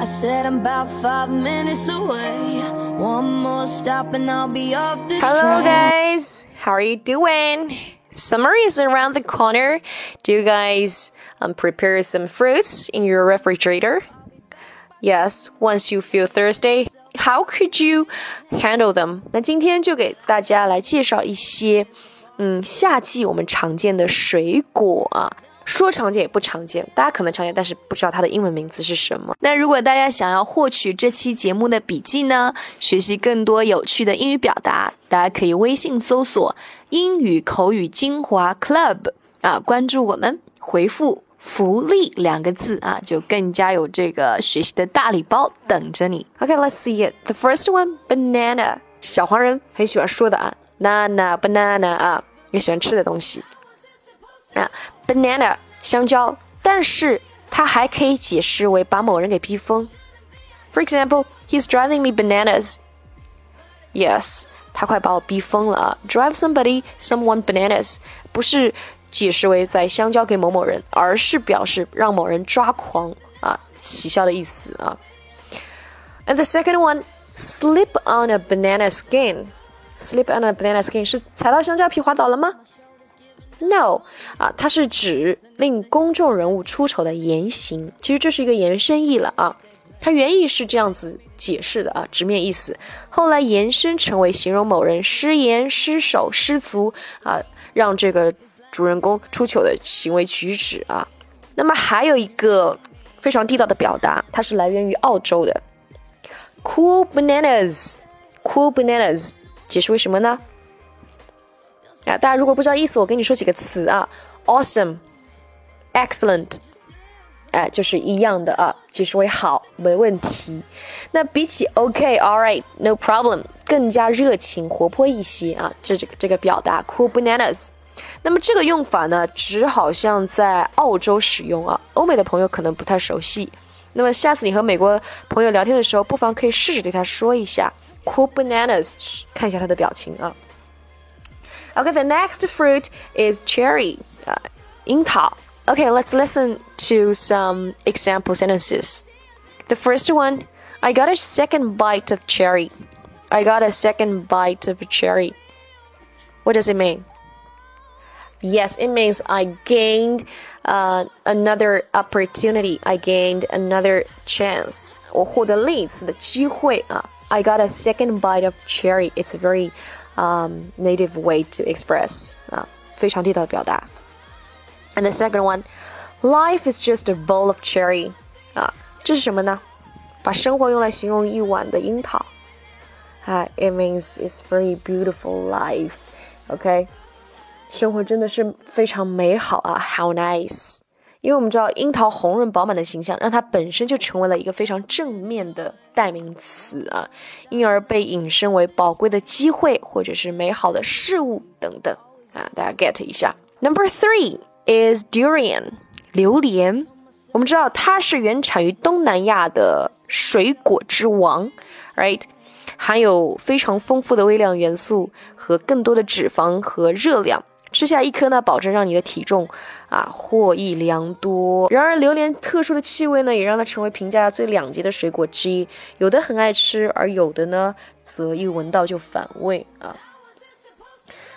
I said I'm about five minutes away. One more stop and I'll be off this Hello, train. guys. How are you doing? Summer is around the corner. Do you guys um, prepare some fruits in your refrigerator? Yes, once you feel thirsty, how could you handle them? 那今天就给大家来介绍一些，嗯，夏季我们常见的水果啊。 说常见也不常见，大家可能常见，但是不知道它的英文名字是什么。那如果大家想要获取这期节目的笔记呢，学习更多有趣的英语表达，大家可以微信搜索“英语口语精华 Club” 啊，关注我们，回复“福利”两个字啊，就更加有这个学习的大礼包等着你。OK，let's、see it. The first one, banana。小黄人很喜欢说的啊，banana banana 啊，也喜欢吃的东西。啊 ，banana 香蕉，但是它还可以解释为把某人给逼疯。For example, he's driving me bananas. Yes，他快把我逼疯了啊！Drive somebody, someone bananas 不是解释为在香蕉给某某人，而是表示让某人抓狂啊，起笑的意思啊。And the second one, slip on a banana skin. Slip on a banana skin 是踩到香蕉皮滑倒了吗 ？No，啊，它是指令公众人物出丑的言行。其实这是一个延伸义了啊，它原意是这样子解释的啊，直面意思。后来延伸成为形容某人失言、失手、失足啊，让这个主人公出糗的行为举止啊。那么还有一个非常地道的表达，它是来源于澳洲的，cool bananas，cool bananas，解释为什么呢？大家如果不知道意思，我跟你说几个词啊，awesome，excellent，哎，就是一样的啊，其实为好，没问题。那比起 OK，all right，no problem，更加热情活泼一些啊，这这个这个表达 cool bananas。那么这个用法呢，只好像在澳洲使用啊，欧美的朋友可能不太熟悉。那么下次你和美国朋友聊天的时候，不妨可以试着对他说一下 cool bananas，看一下他的表情啊。Okay, the next fruit is cherry, uh, 樱桃. Okay, let's listen to some example sentences. The first one, I got a second bite of cherry. I got a second bite of cherry. What does it mean? Yes, it means I gained uh, another opportunity. I gained another chance. 我获得另一次的机会啊。I got a second bite of cherry. It's a very um, native way to express 啊，非常地道的表达。And the second one, life is just a bowl of cherry 啊，这是什么呢？把生活用来形容一碗的樱桃。啊，it means it's very beautiful life. OK，生活真的是非常美好啊，how nice。 因为我们知道樱桃红润饱满的形象，让它本身就成为了一个非常正面的代名词啊，因而被引申为宝贵的机会或者是美好的事物等等啊，大家 get 一下。Number three is durian，榴莲。我们知道它是原产于东南亚的水果之王，right？含有非常丰富的微量元素和更多的脂肪和热量。吃下一颗呢，保证让你的体重啊获益良多。然而，榴莲特殊的气味呢，也让它成为评价最两极的水果之一。有的很爱吃，而有的呢，则一闻到就反胃啊。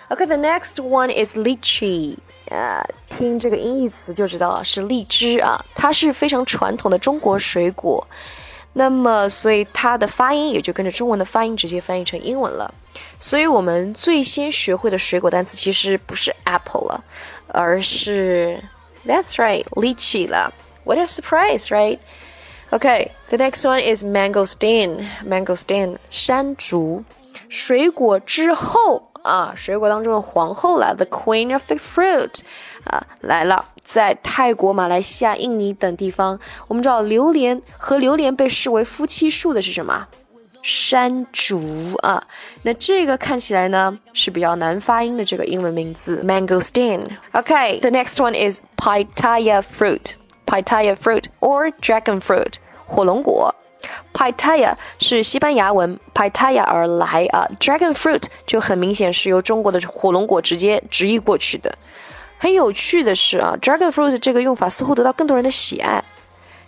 OK，the next one is lychee 啊，听这个音译词就知道了，是荔枝啊。它是非常传统的中国水果，那么所以它的发音也就跟着中文的发音直接翻译成英文了。所以我们最先学会的水果单词其实不是 apple 了，而是 That's right, lychee 了。What a surprise, right? Okay, the next one is mangosteen. Mangosteen 山竹，水果之后啊，水果当中的皇后了，the queen of the fruit 啊来了。在泰国、马来西亚、印尼等地方，我们知道榴莲和榴莲被视为夫妻树的是什么？山竹啊，那这个看起来呢是比较难发音的这个英文名字，mangosteen。OK，the next one is pitaya fruit, pitaya fruit or dragon fruit，火龙果。pitaya 是西班牙文 pitaya 而来啊，dragon fruit 就很明显是由中国的火龙果直接直译过去的。很有趣的是啊，dragon fruit 这个用法似乎得到更多人的喜爱。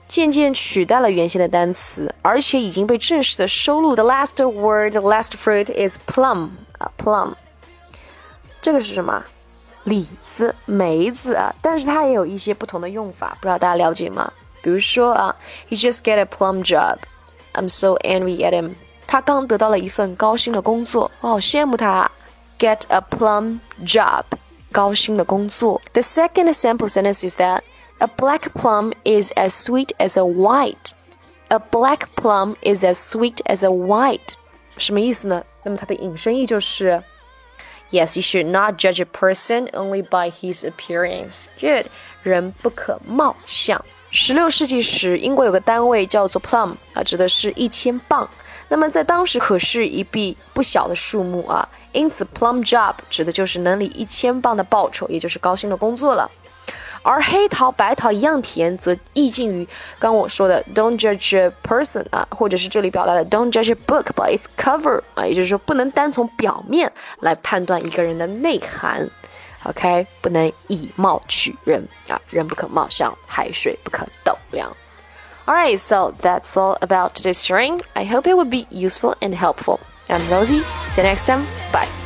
渐渐取代了原先的单词，而且已经被正式的收录。The last word, the last fruit is plum 啊，plum。这个是什么？李子、梅子啊，但是它也有一些不同的用法，不知道大家了解吗？比如说啊，He just get a plum job. I'm so envy at him. 他刚得到了一份高薪的工作，我好羡慕他。Get a plum job，高薪的工作。The second sample sentence is that a black plum is as sweet as a white. A black plum is as sweet as a white. 什么意思呢？那么它的引申义就是。Yes, you should not judge a person only by his appearance. Good，人不可貌相。十六世纪时，英国有个单位叫做 plum 啊，指的是一千磅。 那么在当时可是一笔不小的数目啊，因此 plum job 指的就是能领一千磅的报酬，也就是高薪的工作了。而黑桃白桃一样甜，则意境于刚我说的 "Don't judge a person" 啊，或者是这里表达的 "Don't judge a book by its cover" 啊，也就是说不能单从表面来判断一个人的内涵。OK，不能以貌取人啊，人不可貌相，海水不可斗量。Alright, so that's all about today's sharing. I hope it would be useful and helpful. I'm Rosie. See you next time. Bye.